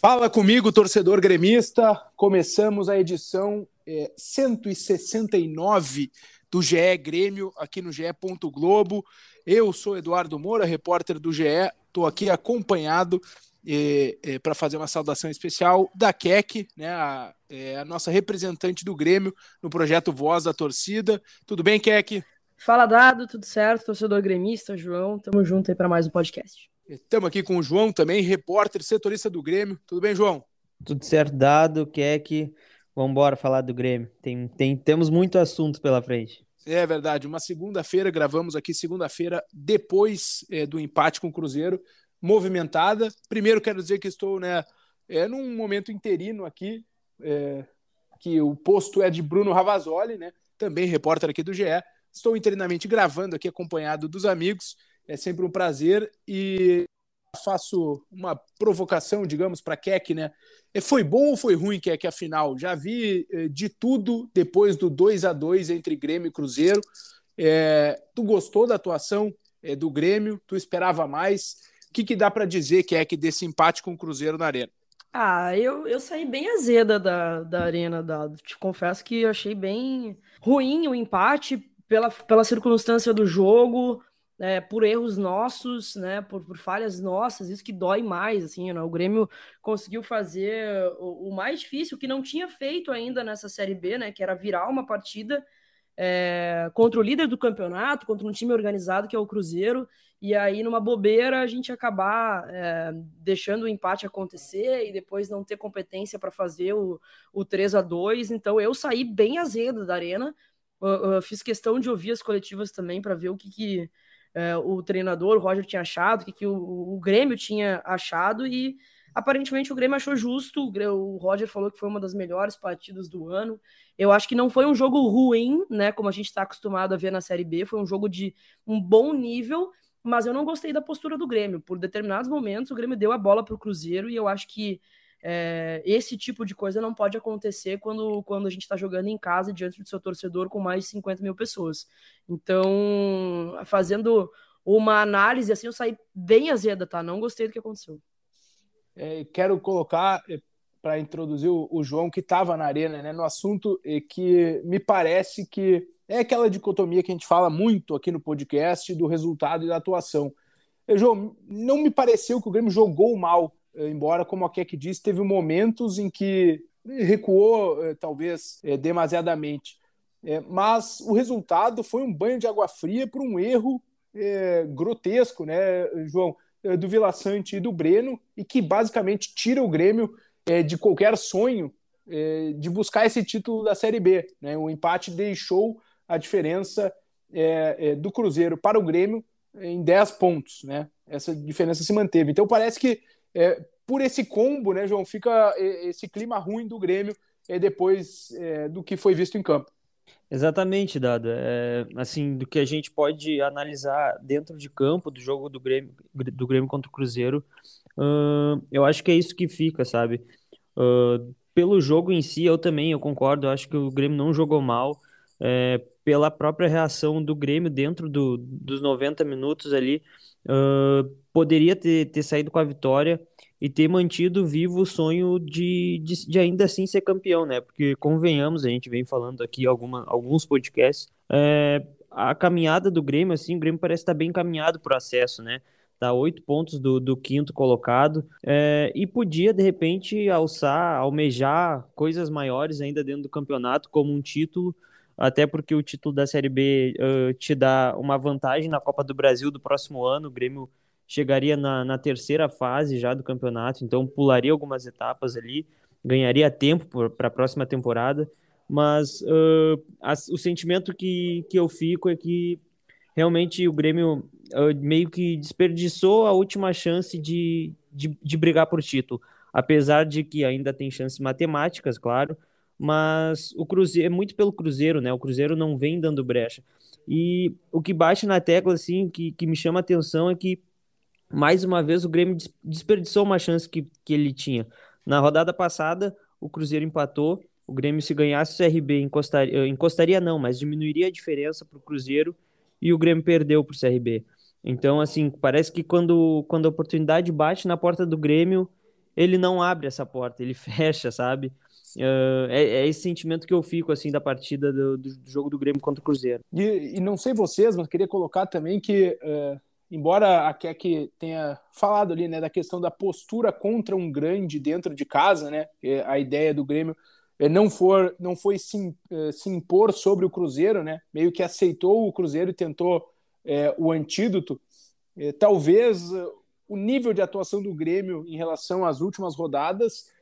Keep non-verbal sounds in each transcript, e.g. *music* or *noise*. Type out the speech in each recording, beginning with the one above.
Fala comigo, torcedor gremista. Começamos a edição é, 169 do GE Grêmio aqui no GE. Globo. Eu sou Eduardo Moura, repórter do GE. Estou aqui acompanhado é, é, para fazer uma saudação especial da Keck, né, a, é, a, nossa representante do Grêmio no projeto Voz da Torcida. Tudo bem, Keck? Fala, Dado, tudo certo? Torcedor gremista, João. Tamo junto aí para mais um podcast. Estamos aqui com o João também, repórter, setorista do Grêmio. Tudo bem, João? Tudo certo, Dado, Keck. Vamos embora falar do Grêmio. Tem, tem, temos muito assunto pela frente. É verdade. Uma segunda-feira, gravamos aqui segunda-feira, depois é, do empate com o Cruzeiro, movimentada. Primeiro, quero dizer que estou né, é, num momento interino aqui, é, que o posto é de Bruno Ravazoli, né, também repórter aqui do GE. Estou interinamente gravando aqui, acompanhado dos amigos. É sempre um prazer e faço uma provocação, digamos, para Keck, né? Foi bom ou foi ruim, Keck, afinal? Já vi de tudo depois do 2 a 2 entre Grêmio e Cruzeiro. É, tu gostou da atuação é, do Grêmio? Tu esperava mais? O que, que dá para dizer, Keck, desse empate com o Cruzeiro na Arena? Ah, eu, eu saí bem azeda da, da Arena, da, te confesso que achei bem ruim o empate pela, pela circunstância do jogo, é, por erros nossos, né, por, por, falhas nossas, isso que dói mais, assim, né? o Grêmio conseguiu fazer o, o, mais difícil, que não tinha feito ainda nessa Série B, né, que era virar uma partida é, contra o líder do campeonato, contra um time organizado que é o Cruzeiro, e aí numa bobeira a gente acabar é, deixando o empate acontecer e depois não ter competência para fazer o, o 3 a 2 então eu saí bem azedo da arena, eu, eu fiz questão de ouvir as coletivas também para ver o que, que é, o treinador, o Roger, tinha achado, o que, que o, o, Grêmio tinha achado, e aparentemente o Grêmio achou justo. O, Roger falou que foi uma das melhores partidas do ano. Eu acho que não foi um jogo ruim, né? Como a gente está acostumado a ver na Série B, foi um jogo de um bom nível. Mas eu não gostei da postura do Grêmio. Por determinados momentos, o Grêmio deu a bola para o Cruzeiro e eu acho que é, esse tipo de coisa não pode acontecer quando, quando a gente está jogando em casa diante do seu torcedor com mais de 50 mil pessoas. Então, fazendo uma análise assim, eu saí bem azeda, tá? Não gostei do que aconteceu. É, quero colocar é, para introduzir o, o, João que estava na arena, né, no assunto é, que me parece que é aquela dicotomia que a gente fala muito aqui no podcast do resultado e da atuação. É, João, não me pareceu que o Grêmio jogou mal embora, como a Keck disse, teve momentos em que recuou, eh, talvez, eh, demasiadamente. É, mas o resultado foi um banho de água fria por um erro é, grotesco, né, João, do Vila Sante e do Breno, e que basicamente tira o Grêmio de qualquer sonho de buscar esse título da Série B. Né? O empate deixou a diferença do Cruzeiro para o Grêmio em 10 pontos. Né? Essa diferença se manteve. Então parece que é, por esse combo, né, João, fica esse clima ruim do Grêmio é, depois é, do que foi visto em campo. Exatamente, Dado. É, assim, do que a gente pode analisar dentro de campo do jogo do Grêmio, do Grêmio contra o Cruzeiro, uh, eu acho que é isso que fica, sabe? Uh, pelo jogo em si, eu também, eu concordo, eu acho que o Grêmio não jogou mal, é, pela própria reação do Grêmio dentro do, dos 90 minutos ali, uh, poderia ter, ter saído com a vitória e ter mantido vivo o sonho de, de, de, ainda assim ser campeão, né? Porque, convenhamos, a gente vem falando aqui alguma, alguns podcasts, é, a caminhada do Grêmio, assim, o Grêmio parece estar bem caminhado para o acesso, né? Tá oito pontos do, do quinto colocado é, e podia, de repente, alçar, almejar coisas maiores ainda dentro do campeonato, como um título, até porque o título da Série B uh, te dá uma vantagem na Copa do Brasil do próximo ano. O Grêmio chegaria na, na terceira fase já do campeonato, então pularia algumas etapas ali, ganharia tempo para a próxima temporada. Mas uh, as, o sentimento que, que eu fico é que realmente o Grêmio uh, meio que desperdiçou a última chance de, de, de brigar por título. Apesar de que ainda tem chances matemáticas, claro, mas o Cruzeiro é muito pelo Cruzeiro, né? O Cruzeiro não vem dando brecha. E o que bate na tecla, assim, que, que me chama a atenção é que, mais uma vez, o Grêmio desperdiçou uma chance que, que ele tinha. Na rodada passada, o Cruzeiro empatou. O Grêmio, se ganhasse o CRB, encostaria, encostaria não, mas diminuiria a diferença para o Cruzeiro e o Grêmio perdeu para o CRB. Então, assim, parece que quando, quando a oportunidade bate na porta do Grêmio, ele não abre essa porta, ele *laughs* fecha, sabe? Uh, é, é, esse sentimento que eu fico assim da partida do, do jogo do Grêmio contra o Cruzeiro. E, e, não sei vocês, mas queria colocar também que, uh, embora a Keck tenha falado ali né, da questão da postura contra um grande dentro de casa, né, a ideia do Grêmio é, não, for, não foi se, uh, se impor sobre o Cruzeiro, né, meio que aceitou o Cruzeiro e tentou é, o antídoto. É, talvez o nível de atuação do Grêmio em relação às últimas rodadas eh,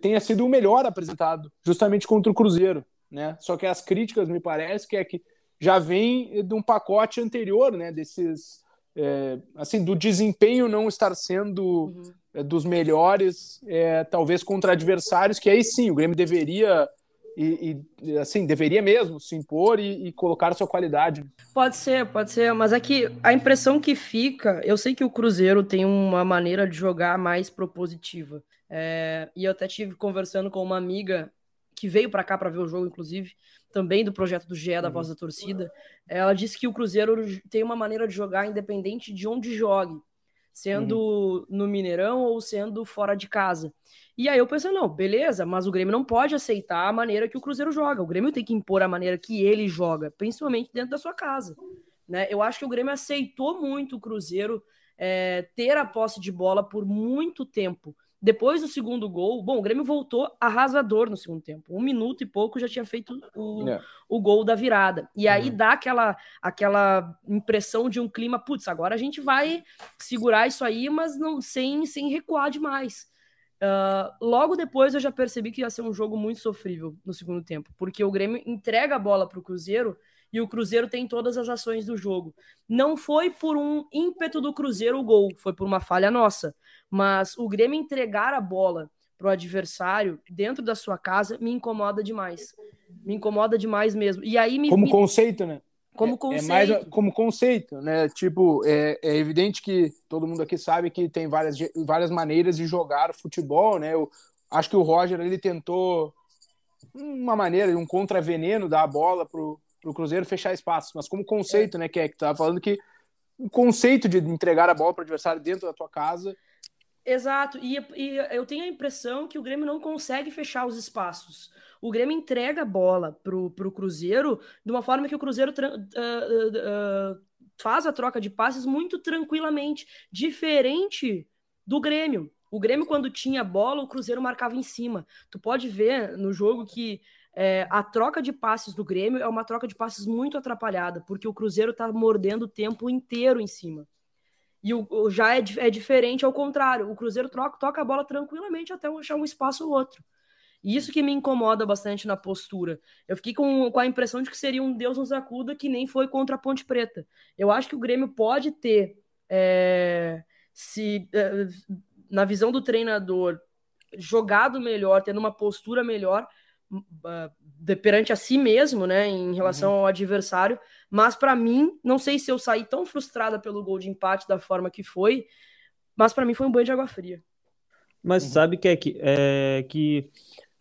tenha sido o melhor apresentado, justamente contra o Cruzeiro, né? Só que as críticas, me parece, que é que já vem de um pacote anterior, né? Desses, é, assim, do desempenho não estar sendo uhum. é, dos melhores, é, talvez contra adversários, que aí sim, o Grêmio deveria e, e, assim, deveria mesmo se impor e, e, colocar sua qualidade. Pode ser, pode ser, mas é que a impressão que fica, eu sei que o Cruzeiro tem uma maneira de jogar mais propositiva. É, e eu até tive conversando com uma amiga que veio para cá para ver o jogo, inclusive, também do projeto do GE, da uhum. Voz da Torcida. Ela disse que o Cruzeiro tem uma maneira de jogar independente de onde jogue, sendo uhum. no Mineirão ou sendo fora de casa. E aí eu pensei, não, beleza, mas o Grêmio não pode aceitar a maneira que o Cruzeiro joga. O Grêmio tem que impor a maneira que ele joga, principalmente dentro da sua casa. Né? Eu acho que o Grêmio aceitou muito o Cruzeiro é, ter a posse de bola por muito tempo. Depois do segundo gol, bom, o Grêmio voltou arrasador no segundo tempo. Um minuto e pouco já tinha feito o, é. o gol da virada. E aí uhum. dá aquela, aquela impressão de um clima, putz, agora a gente vai segurar isso aí, mas não sem, sem recuar demais. Uh, logo depois eu já percebi que ia ser um jogo muito sofrível no segundo tempo, porque o Grêmio entrega a bola para o Cruzeiro e o Cruzeiro tem todas as ações do jogo. Não foi por um ímpeto do Cruzeiro o gol, foi por uma falha nossa. Mas o Grêmio entregar a bola para o adversário dentro da sua casa me incomoda demais. Me incomoda demais mesmo. E aí me, como me... conceito, né? Como conceito. É, mais como conceito, né? Tipo, é, é, evidente que todo mundo aqui sabe que tem várias, várias maneiras de jogar futebol, né? Eu acho que o Roger ele tentou uma maneira, um contraveneno dar a bola pro, pro Cruzeiro fechar espaço, mas como conceito, é. né, que é que tava falando que o conceito de entregar a bola para o adversário dentro da tua casa Exato, e, e, eu tenho a impressão que o Grêmio não consegue fechar os espaços. O Grêmio entrega a bola pro, pro Cruzeiro de uma forma que o Cruzeiro uh, uh, uh, faz a troca de passes muito tranquilamente, diferente do Grêmio. O Grêmio, quando tinha bola, o Cruzeiro marcava em cima. Tu pode ver no jogo que é, a troca de passes do Grêmio é uma troca de passes muito atrapalhada, porque o Cruzeiro tá mordendo o tempo inteiro em cima. E o, o já é, é, diferente ao contrário. O Cruzeiro troca, toca a bola tranquilamente até achar um espaço ou outro. E isso que me incomoda bastante na postura. Eu fiquei com, com a impressão de que seria um Deus nos acuda que nem foi contra a Ponte Preta. Eu acho que o Grêmio pode ter, é, se é, na visão do treinador, jogado melhor, tendo uma postura melhor, uh, perante a si mesmo, né, em relação uhum. ao adversário. Mas para mim, não sei se eu saí tão frustrada pelo gol de empate da forma que foi, mas para mim foi um banho de água fria. Mas uhum. sabe que é que, é que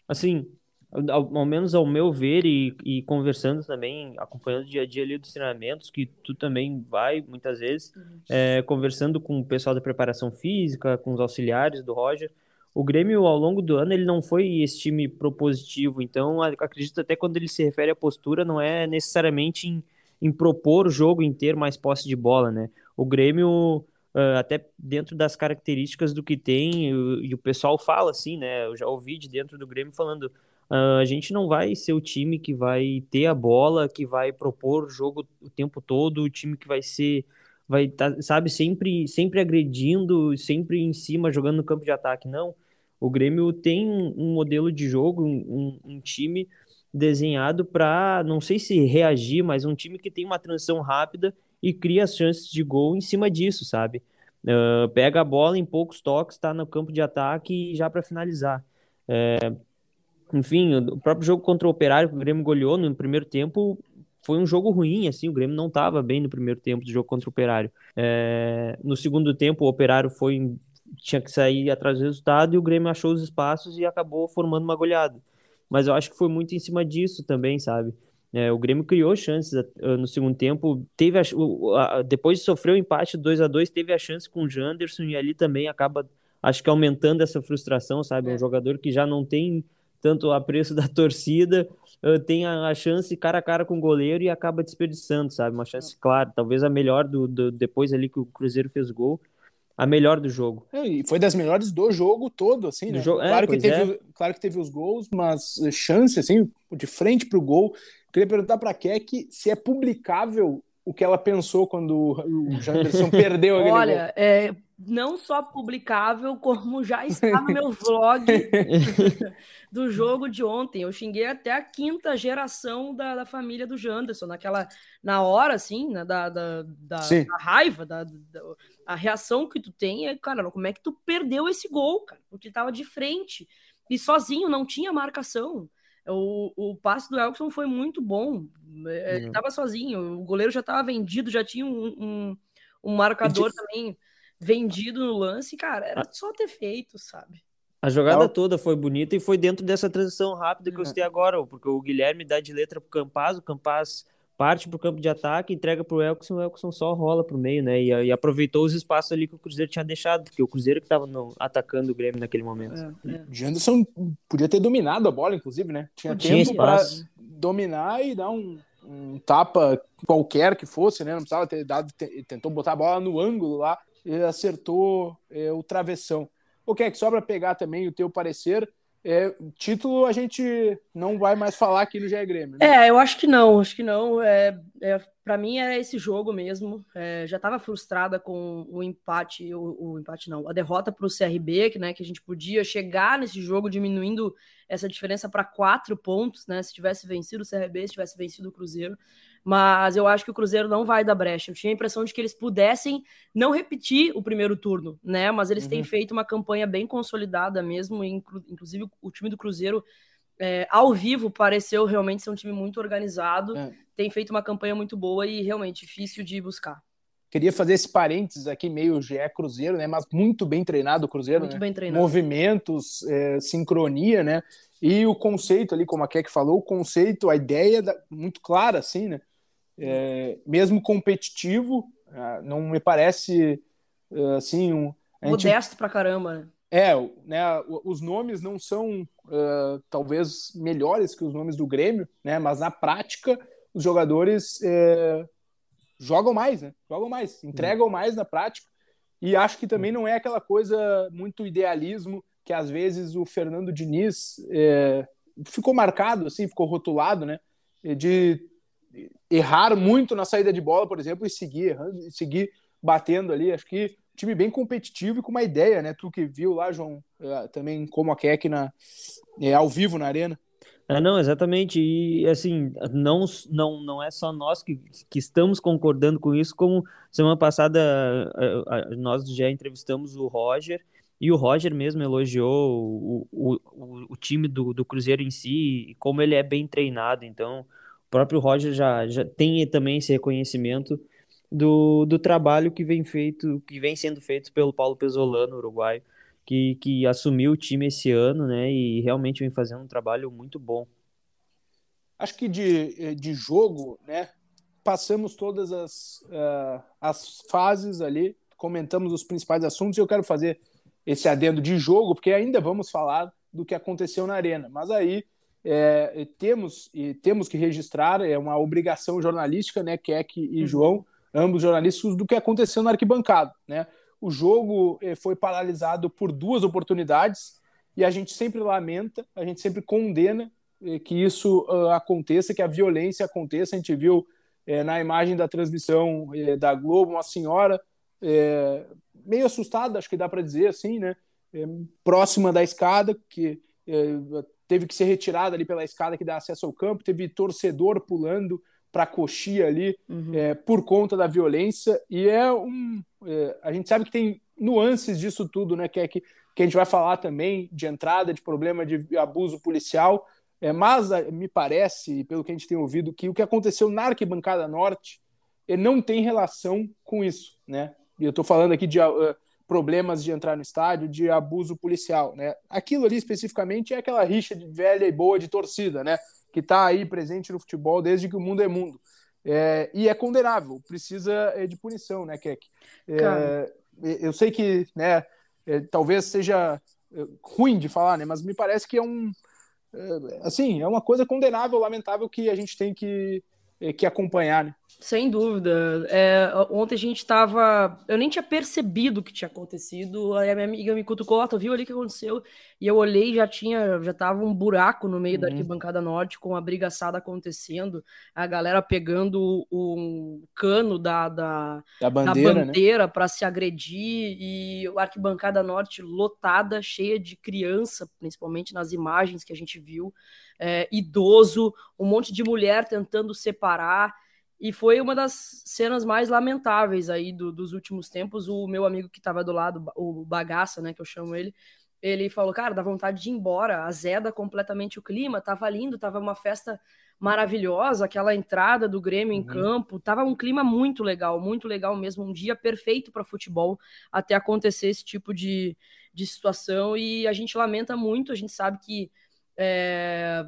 assim, ao, ao, menos ao meu ver e, e, conversando também, acompanhando o dia a dia ali dos treinamentos, que tu também vai muitas vezes, uhum. é, conversando com o pessoal da preparação física, com os auxiliares do Roger, o Grêmio, ao longo do ano, ele não foi esse time propositivo. Então, acredito até quando ele se refere à postura, não é necessariamente em, em propor o jogo inteiro mais posse de bola, né? O Grêmio, até dentro das características do que tem, e o pessoal fala assim, né? Eu já ouvi de dentro do Grêmio falando: Uh, a gente não vai ser o time que vai ter a bola, que vai propor o jogo o tempo todo, o time que vai ser, vai estar, tá, sabe, sempre, sempre agredindo, sempre em cima, jogando no campo de ataque. Não. O Grêmio tem um modelo de jogo, um, um time desenhado para, não sei se reagir, mas um time que tem uma transição rápida e cria as chances de gol em cima disso, sabe? Uh, pega a bola em poucos toques, está no campo de ataque e já para finalizar. É, enfim, o próprio jogo contra o Operário que o Grêmio goleou no primeiro tempo foi um jogo ruim, assim, o Grêmio não estava bem no primeiro tempo do jogo contra o Operário. É, no segundo tempo, o Operário foi tinha que sair atrás do resultado e o Grêmio achou os espaços e acabou formando uma goleada. Mas eu acho que foi muito em cima disso também, sabe? É, o Grêmio criou chances uh, no segundo tempo, teve a, a, depois de sofrer o empate 2 a 2 teve a chance com o Janderson e ali também acaba, acho que aumentando essa frustração, sabe? É. Um jogador que já não tem tanto apreço *laughs* da torcida, uh, tem a, a, chance cara a cara com o goleiro e acaba desperdiçando, sabe? Uma chance clara, talvez a melhor do, do depois ali que o Cruzeiro fez gol, a melhor do jogo. É, e foi das melhores do jogo todo, assim, né? Jogo, é, claro, que teve, é. claro que teve os gols, mas chance, assim, de frente pro gol. Queria perguntar para a Keck se é publicável o que ela pensou quando o Janderson *laughs* perdeu aquele Olha, gol. é não só publicável, como já está no meu vlog *laughs* do jogo de ontem. Eu xinguei até a quinta geração da, da família do Janderson, naquela, na hora, assim, né, da, da, da, da raiva, da, a reação que tu tem é, cara, como é que tu perdeu esse gol, cara? Porque tava de frente e sozinho, não tinha marcação. O, o passe do Elkson foi muito bom. É, ele estava sozinho, o goleiro já estava vendido, já tinha um, um, um marcador também vendido no lance, cara, era só ter feito, sabe? A jogada toda foi bonita e foi dentro dessa transição rápida que eu citei agora, porque o Guilherme dá de letra pro Campaz, o Campaz parte pro campo de ataque, entrega pro Elkson, o Elkson só rola pro meio, né? E, e, aproveitou os espaços ali que o Cruzeiro tinha deixado, porque o Cruzeiro que tava no, atacando o Grêmio naquele momento. É, é. Janderson podia ter dominado a bola, inclusive, né? Tinha, tinha tempo para dominar e dar um, um, tapa qualquer que fosse, né? Não precisava ter dado, tentou botar a bola no ângulo lá acertou é, o travessão. O que é que sobra pegar também o teu parecer é, título a gente não vai mais falar aqui no GE Grêmio. Né? É, eu acho que não, acho que não. É, é para mim é esse jogo mesmo. É, já estava frustrada com o empate, o, o empate não, a derrota para o CRB, que, né, que a gente podia chegar nesse jogo diminuindo essa diferença para quatro pontos, né? Se tivesse vencido o CRB, se tivesse vencido o Cruzeiro mas eu acho que o Cruzeiro não vai dar brecha. Eu tinha a impressão de que eles pudessem não repetir o primeiro turno, né? Mas eles uhum. têm feito uma campanha bem consolidada mesmo, inclusive o time do Cruzeiro é, ao vivo pareceu realmente ser um time muito organizado, é. tem feito uma campanha muito boa e realmente difícil de buscar. Queria fazer esse parênteses aqui, meio GE Cruzeiro, né? Mas muito bem treinado o Cruzeiro. Muito né? bem treinado. Movimentos, é, sincronia, né? E o conceito ali, como a Keck falou, o conceito, a ideia da, muito clara, assim, né? É, mesmo competitivo, ah, não me parece ah, assim um modesto pra caramba. É, né, os nomes não são uh, talvez melhores que os nomes do Grêmio, né, mas na prática os jogadores é, jogam mais, né, jogam mais, entregam hum. mais na prática e acho que também não é aquela coisa muito idealismo que às vezes o Fernando Diniz é, ficou marcado, assim, ficou rotulado, né, de errar muito na saída de bola, por exemplo, e seguir errando, e seguir batendo ali. Acho que time bem competitivo e com uma ideia, né? Tu que viu lá, João, é, também como a Keck na, é, ao vivo na arena. É, não, exatamente. E assim, não, não, não é só nós que, que estamos concordando com isso, como semana passada nós já entrevistamos o Roger, e o Roger mesmo elogiou o, o, o, o time do, do Cruzeiro em si, e como ele é bem treinado. Então, próprio Roger já, já tem também esse reconhecimento do, do trabalho que vem feito, que vem sendo feito pelo Paulo Pesolano, uruguaio, que, que assumiu o time esse ano, né? E realmente vem fazendo um trabalho muito bom. Acho que de, de jogo, né? Passamos todas as, uh, as fases ali, comentamos os principais assuntos e eu quero fazer esse adendo de jogo, porque ainda vamos falar do que aconteceu na arena. Mas aí é, temos e temos que registrar, é uma obrigação jornalística, né, Keck e uhum. João, ambos jornalistas, do que aconteceu na arquibancada, né? O jogo é, foi paralisado por duas oportunidades e a gente sempre lamenta, a gente sempre condena que isso uh, aconteça, que a violência aconteça. A gente viu é, na imagem da transmissão da Globo uma senhora meio assustada, acho que dá para dizer assim, né? Próxima da escada, que teve que ser retirada ali pela escada que dá acesso ao campo, teve torcedor pulando para a coxia ali uhum. é, por conta da violência. E é um é, a gente sabe que tem nuances disso tudo né que é que, que a gente vai falar também de entrada de problema de abuso policial. É, mas me parece pelo que a gente tem ouvido que o que aconteceu na arquibancada norte não tem relação com isso né? E eu estou falando aqui de uh, problemas de entrar no estádio, de abuso policial, né? Aquilo ali especificamente é aquela rixa de velha e boa de torcida, né? Que está aí presente no futebol desde que o mundo é mundo. É, e é condenável, precisa é, de punição, né, Keck? É, eu sei que, né, é, talvez seja é, ruim de falar, né, mas me parece que é um, assim, é uma coisa condenável, lamentável que a gente tem que, que acompanhar, né? Sem dúvida. É, ontem a gente estava. Eu nem tinha percebido o que tinha acontecido. Aí a minha amiga me cutucou, tu viu ali o que aconteceu? E eu olhei já tinha, já tava um buraco no meio uhum. da arquibancada norte com a briga assada acontecendo, a galera pegando um cano da, da, da bandeira, bandeira né? para se agredir, e a arquibancada norte lotada, cheia de criança, principalmente nas imagens que a gente viu, é, idoso, um monte de mulher tentando separar. E foi uma das cenas mais lamentáveis aí do, dos últimos tempos. O meu amigo que estava do lado, o Bagaça, né, que eu chamo ele, ele falou, cara, dá vontade de ir embora, azeda completamente o clima, tava lindo, tava uma festa maravilhosa, aquela entrada do Grêmio uhum. em campo, tava um clima muito legal, muito legal mesmo, um dia perfeito para futebol até acontecer esse tipo de, de situação e a gente lamenta muito, a gente sabe que é,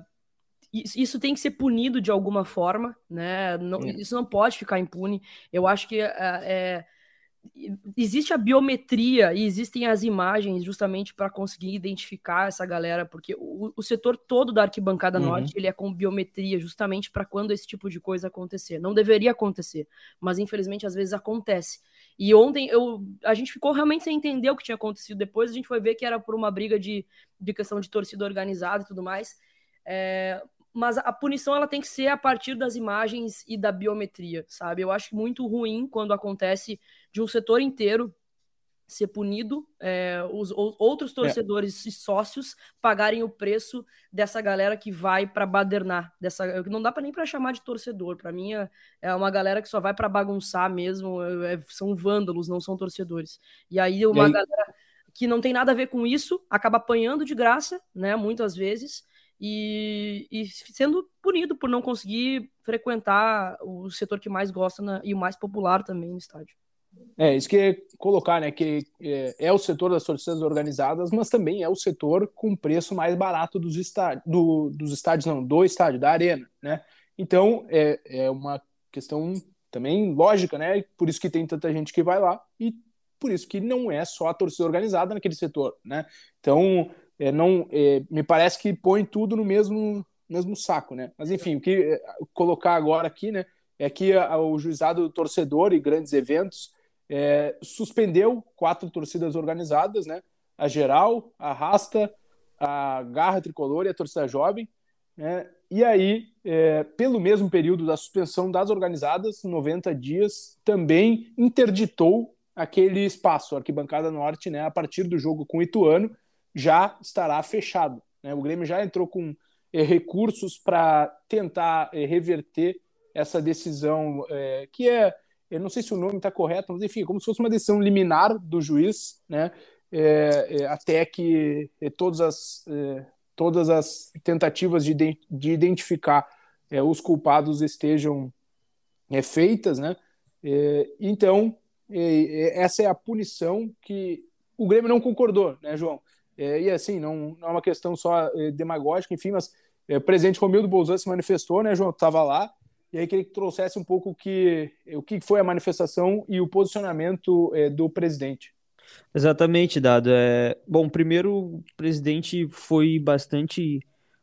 isso tem que ser punido de alguma forma, né? Não, é. Isso não pode ficar impune. Eu acho que é, é, existe a biometria e existem as imagens justamente para conseguir identificar essa galera, porque o, o setor todo da arquibancada uhum. norte ele é com biometria justamente para quando esse tipo de coisa acontecer. Não deveria acontecer, mas infelizmente às vezes acontece. E ontem eu, a gente ficou realmente sem entender o que tinha acontecido. Depois a gente foi ver que era por uma briga de, de questão de torcida organizada e tudo mais. É, mas a punição ela tem que ser a partir das imagens e da biometria, sabe? Eu acho muito ruim quando acontece de um setor inteiro ser punido, é, os, os, outros é. torcedores é. e sócios pagarem o preço dessa galera que vai para badernar, dessa não dá para nem para chamar de torcedor, para mim é, é, uma galera que só vai para bagunçar mesmo, é, é, são vândalos, não são torcedores. E aí uma e aí... galera que não tem nada a ver com isso acaba apanhando de graça, né, muitas vezes e, e, sendo punido por não conseguir frequentar o setor que mais gosta na, e o mais popular também no estádio. É, isso que é colocar, né, que é, é, o setor das torcidas organizadas, mas também é o setor com preço mais barato dos estádios, do, dos estádios, não, do estádio, da arena, né? Então, é, é uma questão também lógica, né? Por isso que tem tanta gente que vai lá e por isso que não é só a torcida organizada naquele setor, né? Então, é, não, é, me parece que põe tudo no mesmo, mesmo saco, né? Mas enfim, o que é, colocar agora aqui, né, é que o juizado do torcedor e grandes eventos é, suspendeu quatro torcidas organizadas, né? A Geral, a Rasta, a Garra Tricolor e a Torcida Jovem, né? E aí, é, pelo mesmo período da suspensão das organizadas, 90 dias, também interditou aquele espaço, a Arquibancada Norte, né, a partir do jogo com o Ituano, já estará fechado. Né? O Grêmio já entrou com eh, recursos para tentar eh, reverter essa decisão, eh, que é, eu não sei se o nome está correto, mas enfim, como se fosse uma decisão liminar do juiz, né? até que todas as, todas as tentativas de, de identificar os culpados estejam feitas, né? então, essa é a punição que o Grêmio não concordou, né, João? É, e assim, não, não, é uma questão só é, demagógica, enfim, mas é, o presidente Romildo Bolzan se manifestou, né, João? Estava lá, e aí queria que trouxesse um pouco o que, o que foi a manifestação e o posicionamento é, do presidente. Exatamente, Dado. É, bom, primeiro, o presidente foi bastante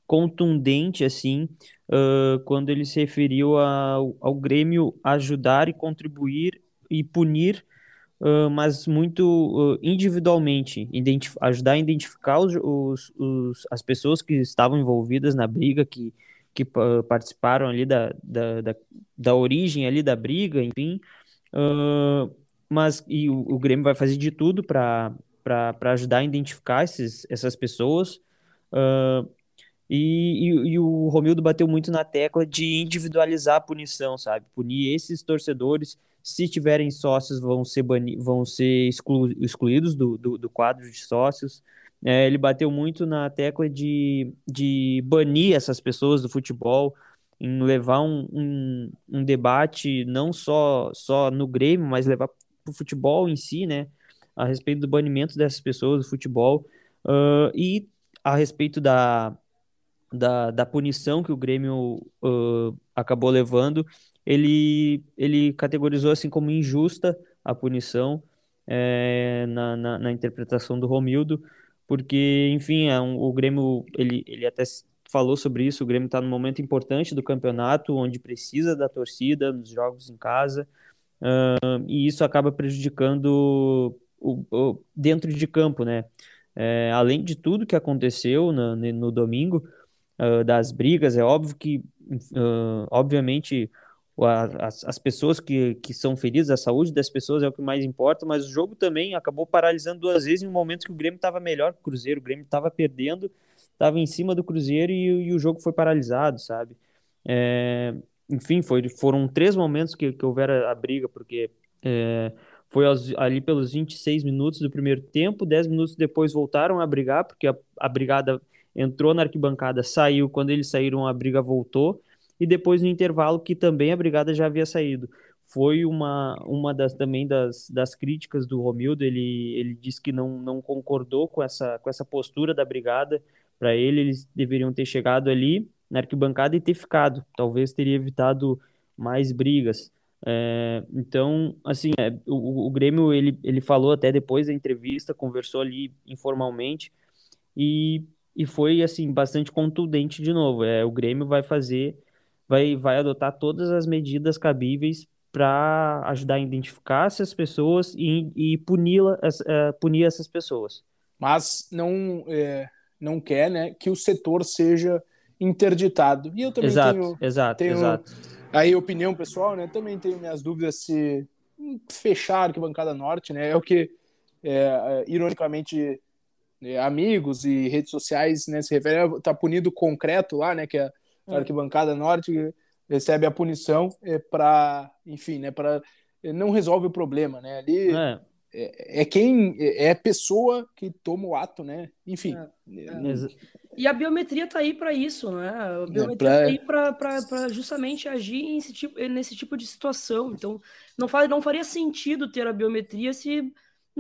contundente, assim, uh, quando ele se referiu ao Grêmio ajudar e contribuir e punir uh, mas muito uh, individualmente, ajudar a identificar os, os, os, as pessoas que estavam envolvidas na briga, que, que participaram ali da, da, da, da, origem ali da briga, enfim. mas e o, o Grêmio vai fazer de tudo para ajudar a identificar esses, essas pessoas. Uh, e, e, e, o Romildo bateu muito na tecla de individualizar a punição, sabe? Punir esses torcedores, se tiverem sócios, vão ser, bani vão ser exclu excluídos do, do, do, quadro de sócios. É, ele bateu muito na tecla de, de banir essas pessoas do futebol, em levar um, um, um debate não só, só no Grêmio, mas levar para o futebol em si, né? A respeito do banimento dessas pessoas do futebol. Uh, e a respeito da, da, da punição que o Grêmio uh, acabou levando, ele, ele categorizou assim como injusta a punição é, na, na, na, interpretação do Romildo, porque, enfim, é um, o Grêmio, ele, ele até falou sobre isso, o Grêmio está num momento importante do campeonato, onde precisa da torcida, nos jogos em casa, uh, e isso acaba prejudicando o, o, dentro de campo, né? É, além de tudo que aconteceu no, no domingo, uh, das brigas. É óbvio que, uh, obviamente, as, as pessoas que, que são feridas, a saúde das pessoas é o que mais importa, mas o jogo também acabou paralisando duas vezes em um momento que o Grêmio estava melhor que o Cruzeiro, o Grêmio estava perdendo, estava em cima do Cruzeiro e, e, o jogo foi paralisado, sabe? É, enfim, foi, foram três momentos que, que houveram a briga, porque é, foi aos, ali pelos 26 minutos do primeiro tempo, 10 minutos depois voltaram a brigar, porque a, a brigada entrou na arquibancada, saiu, quando eles saíram a briga voltou, e depois no intervalo que também a brigada já havia saído. Foi uma, uma das também das, das críticas do Romildo, ele, ele disse que não, não concordou com essa, com essa postura da brigada, para ele eles deveriam ter chegado ali na arquibancada e ter ficado, talvez teria evitado mais brigas. É, então, assim, é, o, o Grêmio ele, ele falou até depois da entrevista, conversou ali informalmente. E e foi assim bastante contundente de novo. É, o Grêmio vai fazer, vai, vai adotar todas as medidas cabíveis para ajudar a identificar essas pessoas e, e puni-la, é, punir essas pessoas. Mas não é, não quer, né, que o setor seja interditado. E eu também exato, tenho, exato, tenho exato. aí opinião pessoal, né? Também tenho minhas dúvidas se fechar a bancada norte, né? É o que é, ironicamente é, amigos e redes sociais, né, se refere tá punido concreto lá, né, que é a é. arquibancada norte recebe a punição é, para, enfim, né, para é, não resolve o problema, né? Ali é. É, é quem é a pessoa que toma o ato, né? Enfim. E a biometria está aí para isso, né? A biometria está pra... aí para justamente agir nesse tipo, nesse tipo de situação. Então, não, faz, não faria sentido ter a biometria se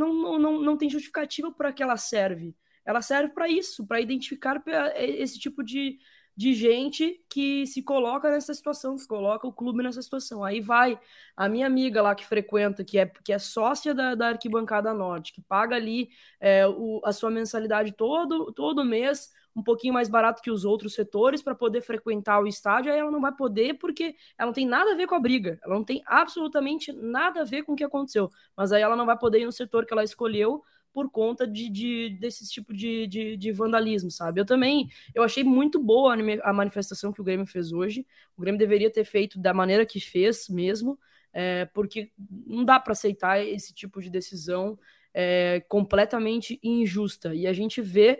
não, não, não tem justificativa para que ela serve. Ela serve para isso, para identificar esse tipo de, de gente que se coloca nessa situação, que coloca o clube nessa situação. Aí vai a minha amiga lá que frequenta, que é, que é sócia da, da Arquibancada Norte, que paga ali é, o, a sua mensalidade todo, todo mês, um pouquinho mais barato que os outros setores para poder frequentar o estádio, aí ela não vai poder porque ela não tem nada a ver com a briga, ela não tem absolutamente nada a ver com o que aconteceu, mas aí ela não vai poder ir no setor que ela escolheu por conta de, de desse tipo de, de, de, vandalismo, sabe? Eu também, eu achei muito boa a manifestação que o Grêmio fez hoje, o Grêmio deveria ter feito da maneira que fez mesmo, é, porque não dá para aceitar esse tipo de decisão é, completamente injusta, e a gente vê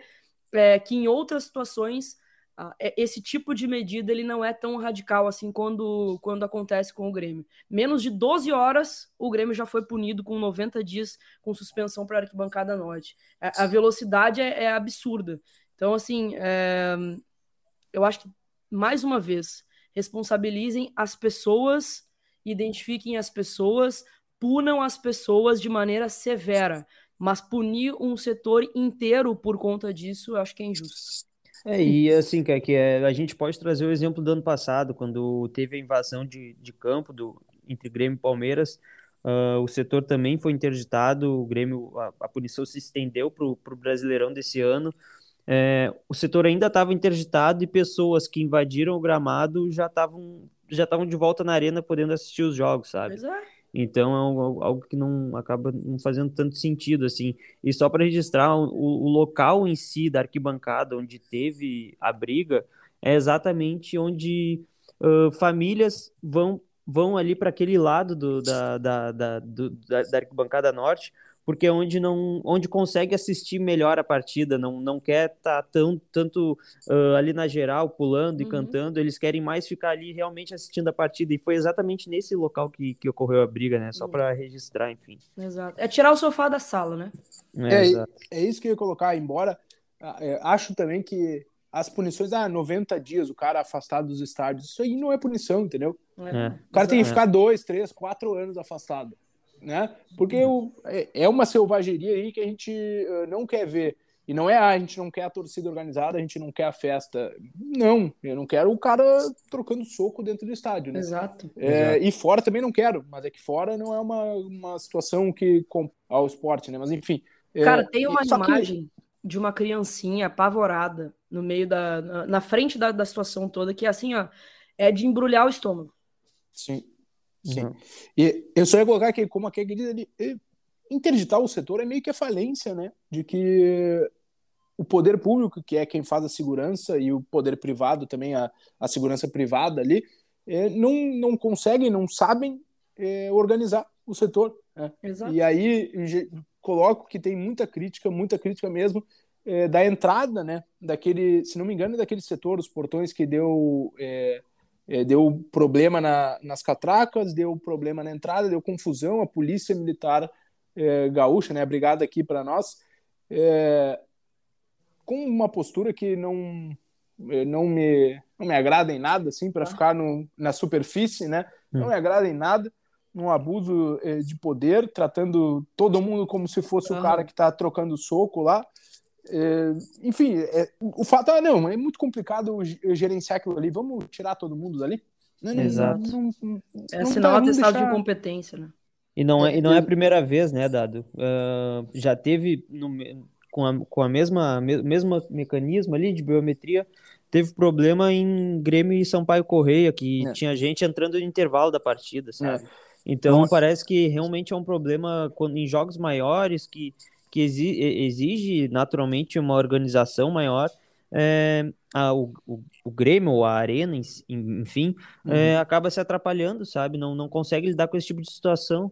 é, que em outras situações é, esse tipo de medida ele não é tão radical assim quando, quando acontece com o Grêmio. Menos de 12 horas, o Grêmio já foi punido com 90 dias com suspensão para a arquibancada norte. A, a velocidade é, é, absurda. Então, assim, é, eu acho que, mais uma vez, responsabilizem as pessoas, identifiquem as pessoas, punam as pessoas de maneira severa. Mas punir um setor inteiro por conta disso, eu acho que é injusto. É, e assim, que, que é, a gente pode trazer o exemplo do ano passado, quando teve a invasão de, de campo do, entre Grêmio e Palmeiras, uh, o setor também foi interditado, o Grêmio, a, a punição se estendeu para o Brasileirão desse ano. É, o setor ainda estava interditado e pessoas que invadiram o gramado já estavam já estavam de volta na arena podendo assistir os jogos, sabe? Pois é. Então é algo, algo, que não acaba não fazendo tanto sentido assim. E só para registrar, o, o, local em si da arquibancada onde teve a briga é exatamente onde uh, famílias vão vão ali para aquele lado do, da, da, da, do, da, da arquibancada norte porque é onde não onde consegue assistir melhor a partida, não, não quer estar tá tão tanto uh, ali na geral pulando uhum. e cantando, eles querem mais ficar ali realmente assistindo a partida e foi exatamente nesse local que, que ocorreu a briga, né? Só uhum. para registrar, enfim. Exato. É tirar o sofá da sala, né? É, é, é isso que eu ia colocar, embora é, acho também que as punições, ah, 90 dias, o cara afastado dos estádios, isso aí não é punição, entendeu? É. O cara tem que ficar dois, três, quatro anos afastado né? Porque o, é, é uma selvageria aí que a gente uh, não quer ver. E não é ah, a gente não quer a torcida organizada, a gente não quer a festa. Não, eu não quero o cara trocando soco dentro do estádio, né? Exato. É, Exato. E fora também não quero, mas é que fora não é uma, uma situação que ao esporte, né? Mas enfim. É, cara, é, tem uma imagem que... de uma criancinha apavorada no meio da. na, na frente da, da situação toda, que é assim, ó, é de embrulhar o estômago. Sim. Sim. Uhum. E eu só ia colocar que, como a Keg diz ali, interditar o setor é meio que a falência, né? De que o poder público, que é quem faz a segurança, e o poder privado também, a, a segurança privada ali, é, não, não conseguem, não sabem é, organizar o setor. Né? E aí coloco que tem muita crítica, muita crítica mesmo, é, da entrada, né? Daquele, se não me engano, daquele setor, os portões que deu é, é, deu problema na, nas catracas, deu problema na entrada, deu confusão. A polícia militar é, gaúcha, né, brigada aqui para nós, é, com uma postura que não é, não me não me agrada em nada, assim, para ah. ficar no, na superfície, né? Não hum. me agrada em nada, um abuso é, de poder, tratando todo mundo como se fosse o cara que está trocando soco lá. É, enfim, é, o fato é, não, é muito complicado gerenciar aquilo ali. Vamos tirar todo mundo dali? Não, Exato. Não, não, é sinal atestado deixar... de competência, né? E não é, e não é a primeira vez, né, Dado? Uh, já teve no, com, a, com a mesma me, mesmo mecanismo ali de biometria, teve problema em Grêmio e Sampaio Correia, que é. tinha gente entrando no intervalo da partida, sabe? É. Então Nossa. parece que realmente é um problema quando, em jogos maiores que que exige naturalmente uma organização maior. É, a, o, o, Grêmio, ou a Arena, enfim, é, uhum. é, acaba se atrapalhando, sabe? Não, não consegue lidar com esse tipo de situação.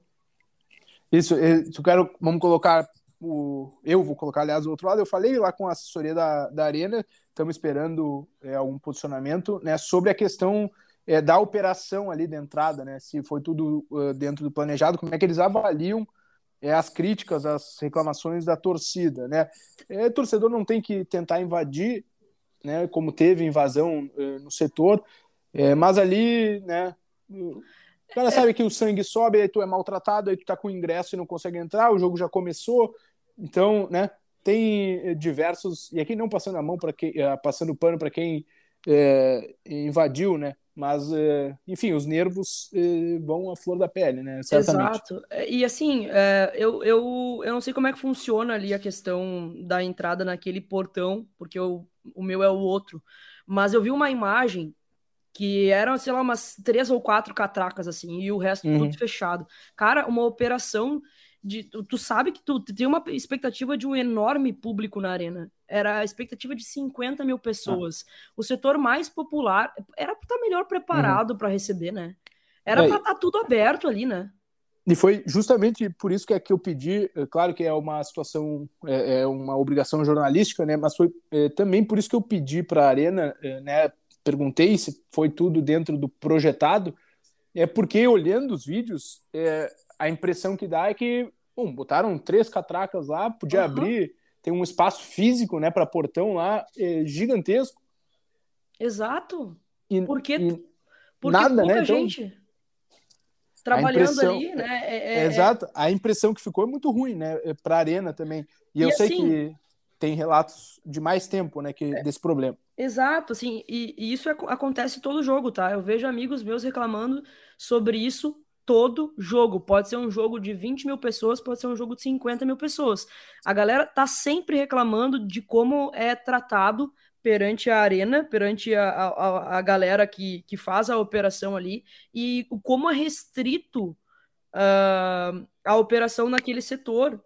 Isso, eu quero, vamos colocar o, eu vou colocar, aliás, o outro lado. Eu falei lá com a assessoria da, da Arena, estamos esperando é, algum posicionamento né, sobre a questão é, da operação ali de entrada, né? Se foi tudo uh, dentro do planejado, como é que eles avaliam é, as críticas, as reclamações da torcida, né? É, torcedor não tem que tentar invadir, né? Como teve invasão é, no setor, é, mas ali, né? O cara sabe que o sangue sobe, aí tu é maltratado, aí tu tá com ingresso e não consegue entrar, o jogo já começou, então, né? Tem é, diversos e aqui não passando a mão para quem, é, passando pano para quem invadiu, né? Mas, é, enfim, os nervos é, vão à flor da pele, né? Certamente. Exato. É, e assim, eu, eu, eu não sei como é que funciona ali a questão da entrada naquele portão, porque eu, o meu é o outro. Mas eu vi uma imagem que eram, sei lá, umas três ou quatro catracas, assim, e o resto uhum. tudo fechado. Cara, uma operação de. Tu, tu sabe que tu, tu, tem uma expectativa de um enorme público na arena. Era a expectativa de 50 mil pessoas. Ah. O setor mais popular era para estar tá melhor preparado uhum. para receber, né? Era é, para estar tá tudo aberto ali, né? E foi justamente por isso que é que eu pedi, é claro que é uma situação, é, é uma obrigação jornalística, né? Mas foi é, também por isso que eu pedi para a Arena, né? Perguntei se foi tudo dentro do projetado, é porque olhando os vídeos, é, a impressão que dá é que Bom, botaram três catracas lá, podia uhum. abrir, tem um espaço físico, né, para portão lá, é, gigantesco. Exato. E, porque, e porque nada, né? Então, gente trabalhando ali, né? É, é, é, exato. A impressão que ficou é muito ruim, né, é, para arena também. E, e eu assim, sei que tem relatos de mais tempo, né, que é. desse problema. Exato, assim, e, e isso acontece todo jogo, tá? Eu vejo amigos meus reclamando sobre isso todo jogo. Pode ser um jogo de 20 mil pessoas, pode ser um jogo de 50 mil pessoas. A galera tá sempre reclamando de como é tratado perante a arena, perante a, a, a galera que, que faz a operação ali, e como é restrito uh, a operação naquele setor.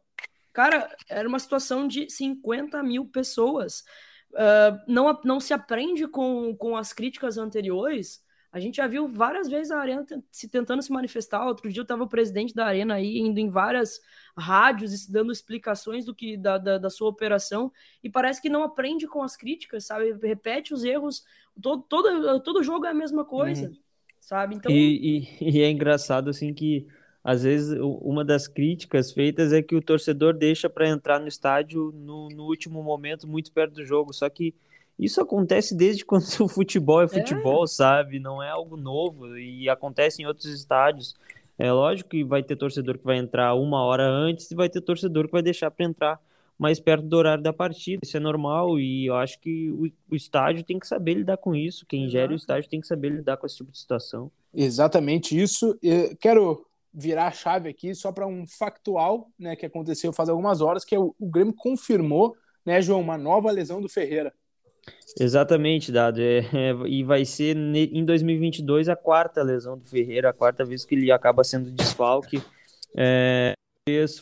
Cara, era uma situação de 50 mil pessoas. Uh, não, não se aprende com, com as críticas anteriores. A gente já viu várias vezes a Arena se tentando se manifestar. Outro dia eu estava o presidente da Arena aí indo em várias rádios dando explicações do que da, da, da, sua operação e parece que não aprende com as críticas, sabe? Repete os erros. Todo, todo, todo jogo é a mesma coisa, uhum. sabe? Então... E, e, e é engraçado assim que às vezes uma das críticas feitas é que o torcedor deixa para entrar no estádio no, no, último momento, muito perto do jogo. Só que isso acontece desde *laughs* quando o futebol é futebol, é. sabe? Não é algo novo e acontece em outros estádios. É lógico que vai ter torcedor que vai entrar uma hora antes e vai ter torcedor que vai deixar para entrar mais perto do horário da partida. Isso é normal e eu acho que o, o estádio tem que saber lidar com isso. Quem Exato. gera o estádio tem que saber lidar com esse tipo de situação. Exatamente isso. Eu quero virar a chave aqui só para um factual né, que aconteceu faz algumas horas, que é o, o Grêmio confirmou, né, João, uma nova lesão do Ferreira. Exatamente, Dado. É, é, e vai ser em 2022 a quarta lesão do Ferreira, a quarta vez que ele acaba sendo desfalque. É,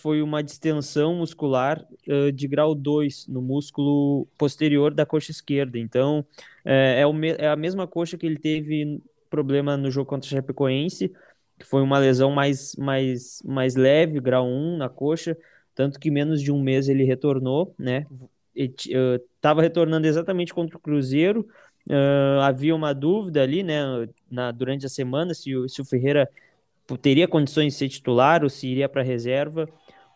foi uma distensão muscular uh, de grau 2 no músculo posterior da coxa esquerda. Então, é, é, o, é a mesma coxa que ele teve problema no jogo contra o Chapecoense, que foi uma lesão mais, mais, mais leve, grau 1 na coxa, tanto que menos de um mês ele retornou, né? Estava retornando exatamente contra o Cruzeiro. Uh, havia uma dúvida ali, né, na, durante a semana, se o, se o Ferreira teria condições de ser titular ou se iria para reserva.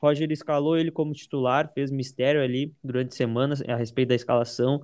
Roger escalou ele como titular, fez mistério ali durante a semana a respeito da escalação,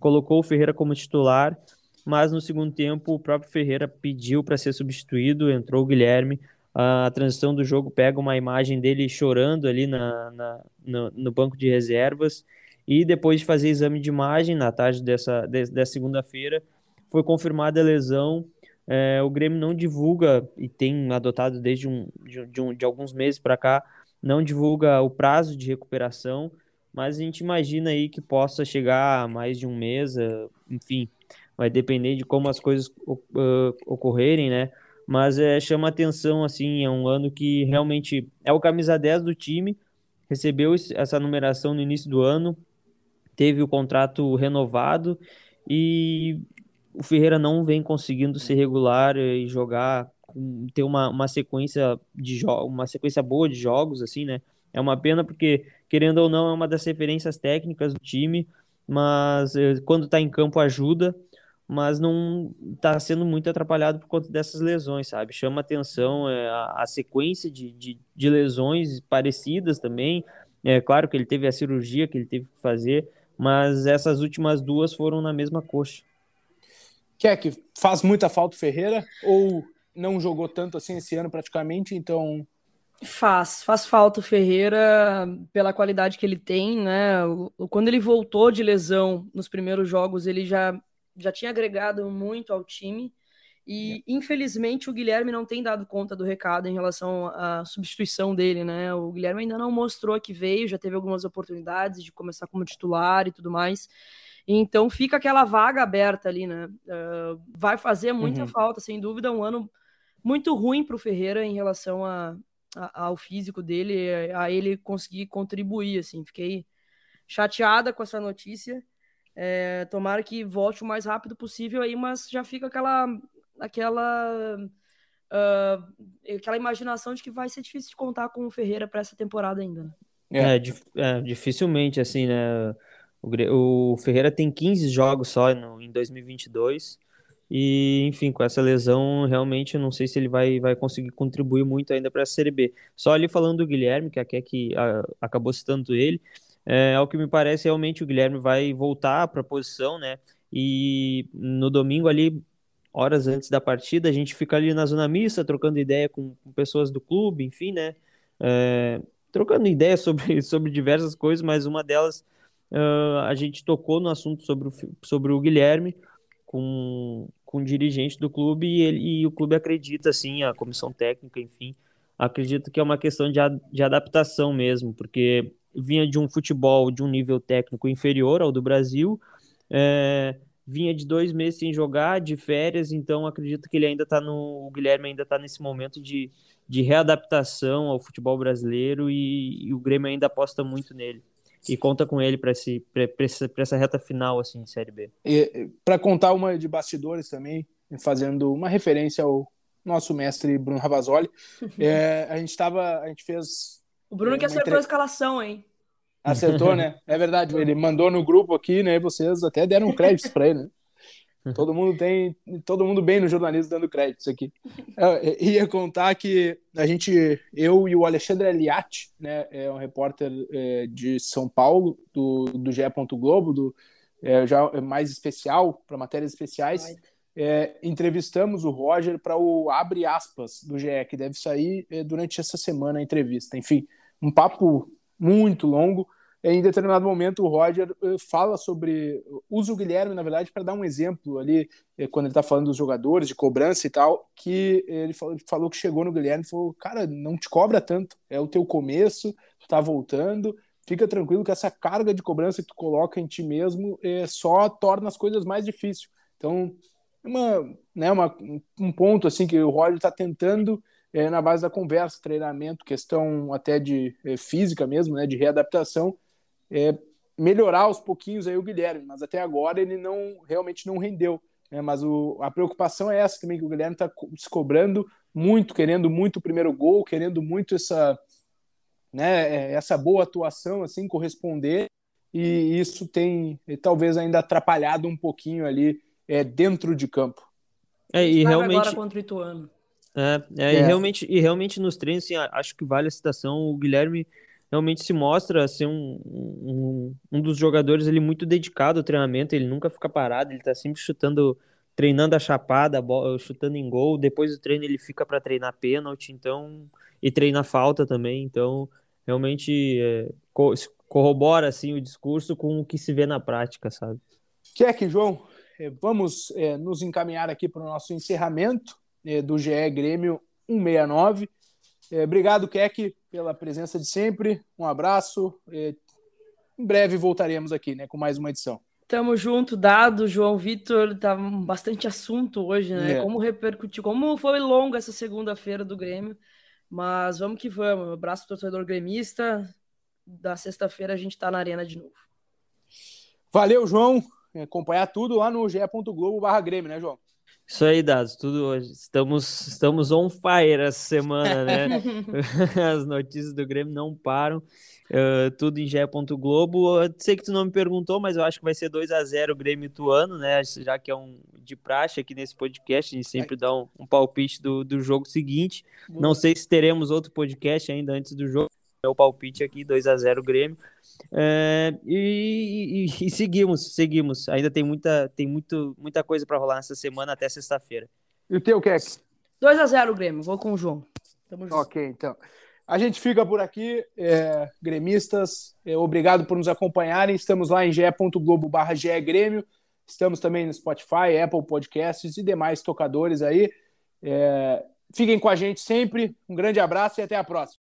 colocou o Ferreira como titular mas no segundo tempo o próprio Ferreira pediu para ser substituído, entrou o Guilherme. A transição do jogo pega uma imagem dele chorando ali na, na no, no, banco de reservas. E depois de fazer exame de imagem na tarde dessa, de, dessa segunda-feira, foi confirmada a lesão. É, o Grêmio não divulga, e tem adotado desde um, de, de, um, de alguns meses para cá, não divulga o prazo de recuperação, mas a gente imagina aí que possa chegar a mais de um mês, enfim, vai depender de como as coisas uh, ocorrerem, né? Mas é, chama atenção, assim, é um ano que realmente é o camisa 10 do time, recebeu essa numeração no início do ano, teve o contrato renovado e o Ferreira não vem conseguindo ser regular e jogar, ter uma, uma sequência de uma sequência boa de jogos, assim, né? É uma pena porque, querendo ou não, é uma das referências técnicas do time, mas eh, quando está em campo ajuda mas não está sendo muito atrapalhado por conta dessas lesões, sabe? Chama atenção é, a, a, sequência de, de, de, lesões parecidas também. É claro que ele teve a cirurgia que ele teve que fazer, mas essas últimas duas foram na mesma coxa. Quer que faz muita falta o Ferreira ou não jogou tanto assim esse ano praticamente, então Faz, faz falta o Ferreira pela qualidade que ele tem, né? Quando ele voltou de lesão nos primeiros jogos, ele já já tinha agregado muito ao time. E infelizmente o Guilherme não tem dado conta do recado em relação à substituição dele, né? O Guilherme ainda não mostrou que veio, já teve algumas oportunidades de começar como titular e tudo mais. Então fica aquela vaga aberta ali, né? Uh, vai fazer muita uhum. falta, sem dúvida, um ano muito ruim para o Ferreira em relação a, a, ao físico dele, a ele conseguir contribuir, assim. Fiquei chateada com essa notícia é, tomara que volte o mais rápido possível aí, mas já fica aquela aquela uh, aquela imaginação de que vai ser difícil de contar com o Ferreira para essa temporada ainda. Né? É, é, dificilmente assim, né? O, o, Ferreira tem 15 jogos só no, em 2022 e, enfim, com essa lesão, realmente eu não sei se ele vai, vai conseguir contribuir muito ainda para a Série B. Só ali falando do Guilherme, que é que a, acabou citando ele, é, ao que me parece, realmente o Guilherme vai voltar para a posição, né? E no domingo ali, horas antes da partida, a gente fica ali na zona mista, trocando ideia com, com pessoas do clube, enfim, né? É, trocando *laughs* ideias sobre, sobre diversas coisas, mas uma delas uh, a gente tocou no assunto sobre o, sobre o Guilherme com, com o dirigente do clube e, ele, e o clube acredita, assim, a comissão técnica, enfim, acredito que é uma questão de, de adaptação mesmo, porque vinha de um futebol de um nível técnico inferior ao do Brasil, é, vinha de dois meses sem jogar, de férias, então acredito que ele ainda está no. O Guilherme ainda está nesse momento de, de readaptação ao futebol brasileiro e, e o Grêmio ainda aposta muito nele e conta com ele para essa, essa reta final assim de Série B. Para contar uma de bastidores também, fazendo uma referência ao nosso mestre Bruno Ravazoli, *laughs* é, a gente estava, a gente fez. O Bruno que acertou entre... a escalação, hein? Acertou, né? *laughs* É verdade. Ele mandou no grupo aqui, né? Vocês até deram créditos para ele, né? *laughs* Todo mundo tem, todo mundo bem no jornalismo dando créditos aqui. Eu ia contar que a gente, eu e o Alexandre Eliatti, né, é um repórter é, de São Paulo, do, do GE. Globo, do, é, já é mais especial, para matérias especiais, é, entrevistamos o Roger para o Abre Aspas do GE, que deve sair é, durante essa semana a entrevista. Enfim, um papo muito longo. Em determinado momento o Roger eh, fala sobre usa o Guilherme na verdade para dar um exemplo ali eh, quando ele está falando dos jogadores de cobrança e tal que ele falou, falou, que chegou no Guilherme e falou cara não te cobra tanto é o teu começo tu tá voltando fica tranquilo que essa carga de cobrança que tu coloca em ti mesmo é, só torna as coisas mais difíceis então uma né uma, um ponto assim que o Roger está tentando é, na base da conversa treinamento questão até de é, física mesmo né de readaptação é, melhorar aos pouquinhos aí o Guilherme, mas até agora ele não realmente não rendeu. Né? Mas o, a preocupação é essa também, que o Guilherme está se cobrando muito, querendo muito o primeiro gol, querendo muito essa, né, é, essa boa atuação, assim, corresponder, e isso tem talvez ainda atrapalhado um pouquinho ali é, dentro de campo. É, e realmente... agora contra o Ituano. É, é, é. E, realmente, e realmente nos treinos, assim, acho que vale a citação, o Guilherme realmente se mostra ser um, um, um dos jogadores ele muito dedicado ao treinamento, ele nunca fica parado, ele está sempre chutando, treinando a chapada, chutando em gol, depois do treino ele fica para treinar pênalti, então e treinar falta também, então realmente é, corrobora assim o discurso com o que se vê na prática, sabe? Que é que João, é, vamos é, nos encaminhar aqui para o nosso encerramento é, do GE Grêmio 169. É, obrigado, Keck, pela presença de sempre. Um abraço. É, em breve voltaremos aqui né, com mais uma edição. Tamo junto, dado, João Vitor, tá bastante assunto hoje, né? É. Como repercutiu, como foi longa essa segunda-feira do Grêmio, mas vamos que vamos. Um abraço pro torcedor gremista. Da sexta-feira a gente tá na arena de novo. Valeu, João. Acompanhar tudo lá no ge.globo barra Grêmio, né, João? Isso aí, Dados, tudo hoje. Estamos, estamos on fire essa semana, né? *laughs* *laughs* As notícias do Grêmio não param. Uh, tudo em Gé. Globo. Eu sei que tu não me perguntou, mas eu acho que vai ser 2 a 0 o Grêmio Ituano, né? Já que é um de praxe aqui nesse podcast, a gente sempre dá um, um palpite do, do jogo seguinte. Não sei se teremos outro podcast ainda antes do jogo. É o palpite aqui, 2 a 0 Grêmio. É, e, e, e, seguimos, seguimos. Ainda tem muita, tem muito, muita coisa para rolar nessa semana até sexta-feira. E o teu, Keck? 2 a 0 Grêmio, vou com o João. Tamo junto. Ok, então. A gente fica por aqui, é, gremistas. É, obrigado por nos acompanharem. Estamos lá em ge.globo barra Grêmio. Estamos também no Spotify, Apple Podcasts e demais tocadores aí. É, fiquem com a gente sempre. Um grande abraço e até a próxima.